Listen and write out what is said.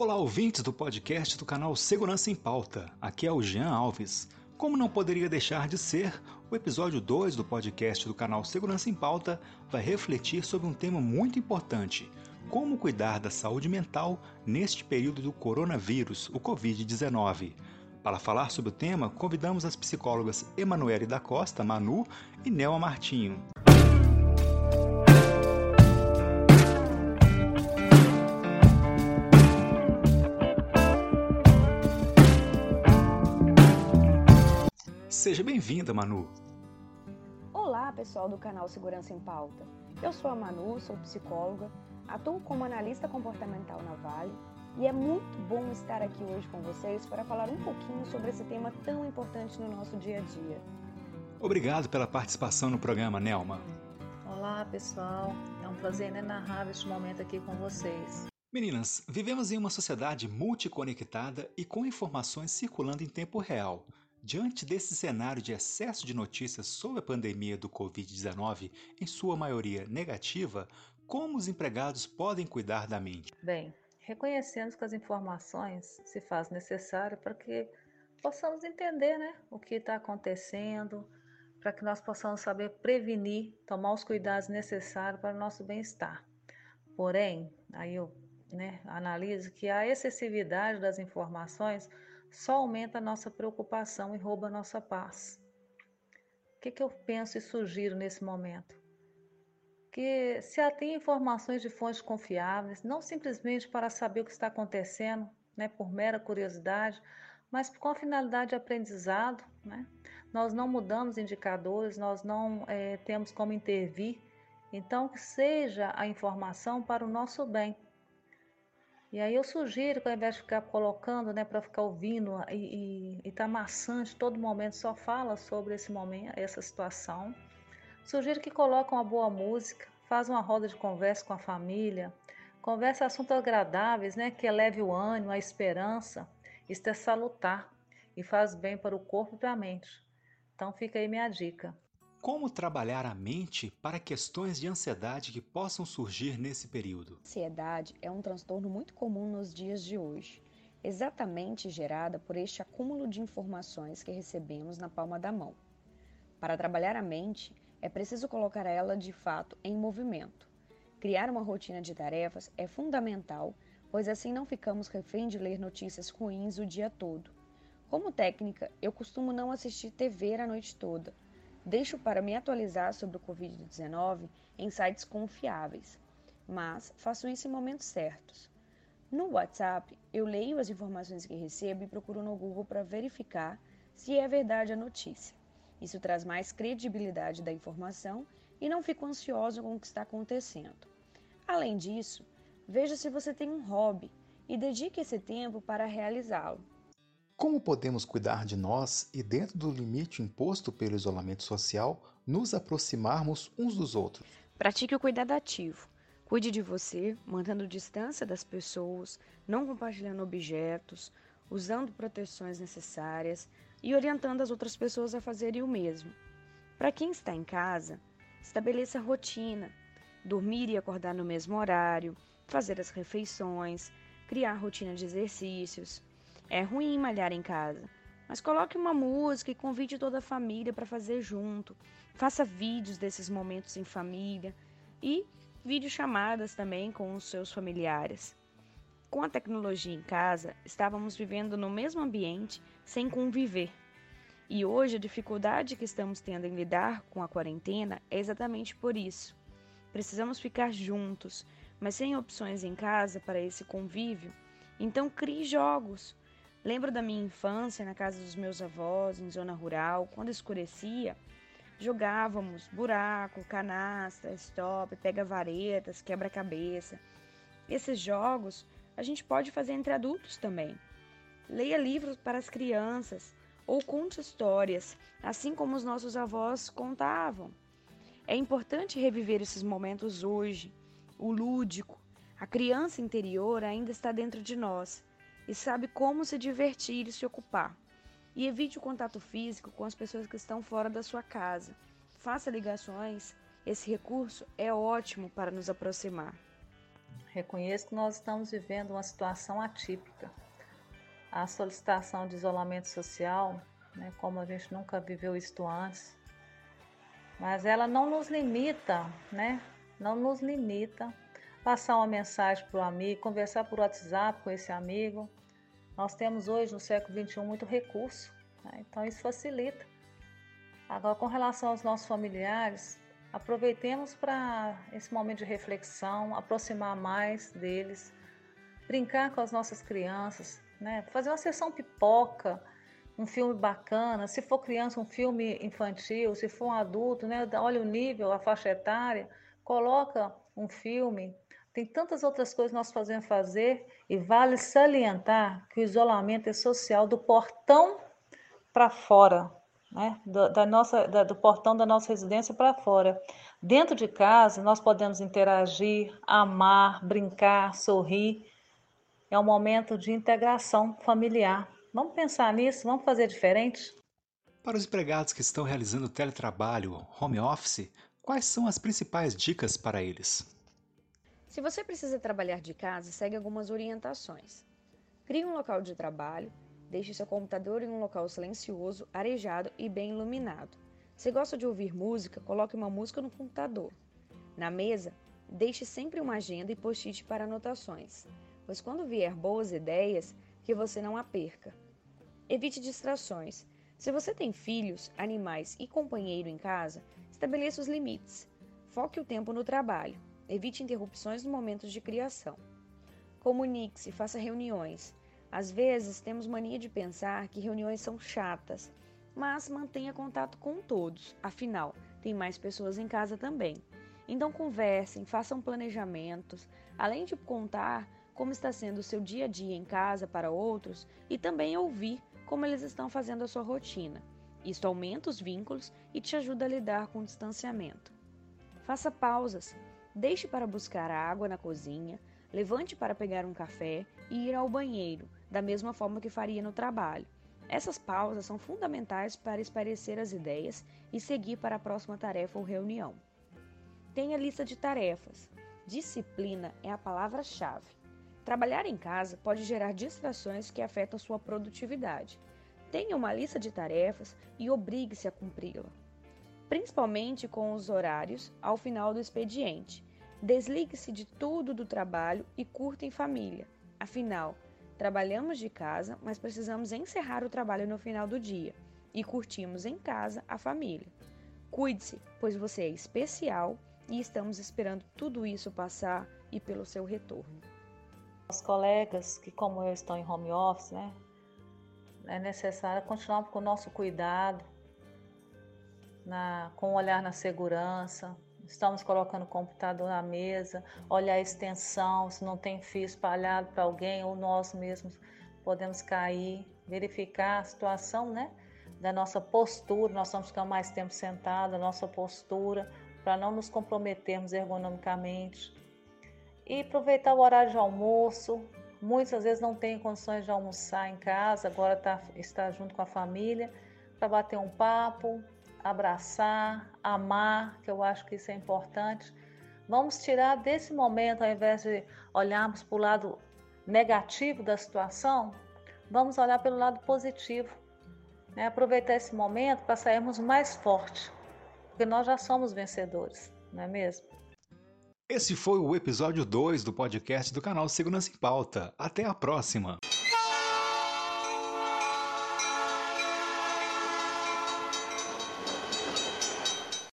Olá, ouvintes do podcast do canal Segurança em Pauta. Aqui é o Jean Alves. Como não poderia deixar de ser, o episódio 2 do podcast do canal Segurança em Pauta vai refletir sobre um tema muito importante: como cuidar da saúde mental neste período do coronavírus, o Covid-19. Para falar sobre o tema, convidamos as psicólogas Emanuele da Costa, Manu, e Nelma Martinho. Seja bem-vinda, Manu. Olá, pessoal do canal Segurança em Pauta. Eu sou a Manu, sou psicóloga, atuo como analista comportamental na Vale e é muito bom estar aqui hoje com vocês para falar um pouquinho sobre esse tema tão importante no nosso dia a dia. Obrigado pela participação no programa, Nelma. Olá, pessoal. É um prazer inenarrável este momento aqui com vocês. Meninas, vivemos em uma sociedade multiconectada e com informações circulando em tempo real. Diante desse cenário de excesso de notícias sobre a pandemia do Covid-19, em sua maioria negativa, como os empregados podem cuidar da mente? Bem, reconhecendo que as informações se faz necessário para que possamos entender né, o que está acontecendo, para que nós possamos saber prevenir, tomar os cuidados necessários para o nosso bem-estar. Porém, aí eu né, analiso que a excessividade das informações só aumenta a nossa preocupação e rouba a nossa paz. O que, que eu penso e sugiro nesse momento? Que se atém informações de fontes confiáveis, não simplesmente para saber o que está acontecendo, né, por mera curiosidade, mas com a finalidade de aprendizado. Né? Nós não mudamos indicadores, nós não é, temos como intervir, então que seja a informação para o nosso bem e aí eu sugiro que ao invés de ficar colocando, né, para ficar ouvindo e, e, e tá maçante todo momento, só fala sobre esse momento, essa situação. Sugiro que coloque uma boa música, faz uma roda de conversa com a família, conversa assuntos agradáveis, né, que eleve o ânimo, a esperança. Isso é salutar e faz bem para o corpo e para a mente. Então fica aí minha dica. Como trabalhar a mente para questões de ansiedade que possam surgir nesse período? Ansiedade é um transtorno muito comum nos dias de hoje, exatamente gerada por este acúmulo de informações que recebemos na palma da mão. Para trabalhar a mente, é preciso colocar ela de fato em movimento. Criar uma rotina de tarefas é fundamental, pois assim não ficamos refém de ler notícias ruins o dia todo. Como técnica, eu costumo não assistir TV a noite toda Deixo para me atualizar sobre o Covid-19 em sites confiáveis, mas faço isso em momentos certos. No WhatsApp, eu leio as informações que recebo e procuro no Google para verificar se é verdade a notícia. Isso traz mais credibilidade da informação e não fico ansioso com o que está acontecendo. Além disso, veja se você tem um hobby e dedique esse tempo para realizá-lo. Como podemos cuidar de nós e, dentro do limite imposto pelo isolamento social, nos aproximarmos uns dos outros? Pratique o cuidado ativo. Cuide de você, mantendo distância das pessoas, não compartilhando objetos, usando proteções necessárias e orientando as outras pessoas a fazerem o mesmo. Para quem está em casa, estabeleça rotina, dormir e acordar no mesmo horário, fazer as refeições, criar rotina de exercícios, é ruim malhar em casa, mas coloque uma música e convide toda a família para fazer junto. Faça vídeos desses momentos em família e videochamadas também com os seus familiares. Com a tecnologia em casa, estávamos vivendo no mesmo ambiente sem conviver. E hoje a dificuldade que estamos tendo em lidar com a quarentena é exatamente por isso. Precisamos ficar juntos, mas sem opções em casa para esse convívio. Então crie jogos, Lembro da minha infância na casa dos meus avós, em zona rural, quando escurecia, jogávamos buraco, canasta, stop, pega-varetas, quebra-cabeça. Esses jogos a gente pode fazer entre adultos também. Leia livros para as crianças ou conte histórias, assim como os nossos avós contavam. É importante reviver esses momentos hoje. O lúdico, a criança interior ainda está dentro de nós e sabe como se divertir e se ocupar. E evite o contato físico com as pessoas que estão fora da sua casa. Faça ligações, esse recurso é ótimo para nos aproximar. Reconheço que nós estamos vivendo uma situação atípica. A solicitação de isolamento social, né, como a gente nunca viveu isto antes, mas ela não nos limita, né? Não nos limita passar uma mensagem para o amigo, conversar por WhatsApp com esse amigo. Nós temos hoje, no século XXI, muito recurso, né? então isso facilita. Agora, com relação aos nossos familiares, aproveitemos para esse momento de reflexão, aproximar mais deles, brincar com as nossas crianças, né? fazer uma sessão pipoca, um filme bacana, se for criança, um filme infantil, se for um adulto, né? olha o nível, a faixa etária, coloca um filme. Tem tantas outras coisas que nós podemos fazer e vale salientar que o isolamento é social do portão para fora, né? do, da nossa, da, do portão da nossa residência para fora. Dentro de casa, nós podemos interagir, amar, brincar, sorrir. É um momento de integração familiar. Vamos pensar nisso? Vamos fazer diferente? Para os empregados que estão realizando teletrabalho, home office, quais são as principais dicas para eles? Se você precisa trabalhar de casa, segue algumas orientações. Crie um local de trabalho, deixe seu computador em um local silencioso, arejado e bem iluminado. Se gosta de ouvir música, coloque uma música no computador. Na mesa, deixe sempre uma agenda e post-it para anotações, pois quando vier boas ideias, que você não a perca. Evite distrações. Se você tem filhos, animais e companheiro em casa, estabeleça os limites. Foque o tempo no trabalho. Evite interrupções no momento de criação. Comunique-se, faça reuniões. Às vezes temos mania de pensar que reuniões são chatas, mas mantenha contato com todos, afinal, tem mais pessoas em casa também. Então conversem, façam planejamentos, além de contar como está sendo o seu dia a dia em casa para outros e também ouvir como eles estão fazendo a sua rotina. Isto aumenta os vínculos e te ajuda a lidar com o distanciamento. Faça pausas. Deixe para buscar água na cozinha, levante para pegar um café e ir ao banheiro, da mesma forma que faria no trabalho. Essas pausas são fundamentais para esparecer as ideias e seguir para a próxima tarefa ou reunião. Tenha lista de tarefas. Disciplina é a palavra-chave. Trabalhar em casa pode gerar distrações que afetam sua produtividade. Tenha uma lista de tarefas e obrigue-se a cumpri-la, principalmente com os horários ao final do expediente. Desligue-se de tudo do trabalho e curta em família. Afinal, trabalhamos de casa, mas precisamos encerrar o trabalho no final do dia e curtimos em casa a família. Cuide-se, pois você é especial e estamos esperando tudo isso passar e pelo seu retorno. Os colegas que, como eu, estão em home office, né? É necessário continuar com o nosso cuidado, na, com o olhar na segurança. Estamos colocando o computador na mesa, olhar a extensão, se não tem fio espalhado para alguém ou nós mesmos podemos cair, verificar a situação, né? Da nossa postura, nós estamos ficando mais tempo sentados, a nossa postura, para não nos comprometermos ergonomicamente e aproveitar o horário de almoço. Muitas vezes não tem condições de almoçar em casa, agora tá, está junto com a família para bater um papo, abraçar, amar, que eu acho que isso é importante. Vamos tirar desse momento, ao invés de olharmos para o lado negativo da situação, vamos olhar pelo lado positivo. Né? Aproveitar esse momento para sairmos mais fortes, porque nós já somos vencedores, não é mesmo? Esse foi o episódio 2 do podcast do canal Segurança em Pauta. Até a próxima!